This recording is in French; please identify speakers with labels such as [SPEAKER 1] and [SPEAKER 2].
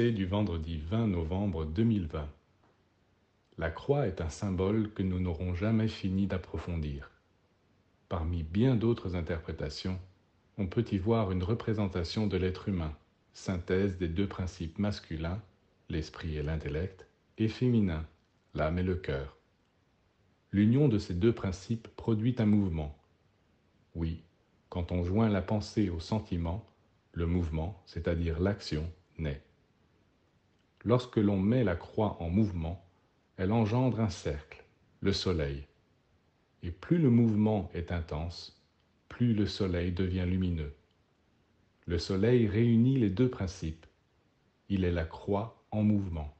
[SPEAKER 1] Du vendredi 20 novembre 2020 La croix est un symbole que nous n'aurons jamais fini d'approfondir. Parmi bien d'autres interprétations, on peut y voir une représentation de l'être humain, synthèse des deux principes masculins, l'esprit et l'intellect, et féminin, l'âme et le cœur. L'union de ces deux principes produit un mouvement. Oui, quand on joint la pensée au sentiment, le mouvement, c'est-à-dire l'action, naît. Lorsque l'on met la croix en mouvement, elle engendre un cercle, le soleil. Et plus le mouvement est intense, plus le soleil devient lumineux. Le soleil réunit les deux principes. Il est la croix en mouvement.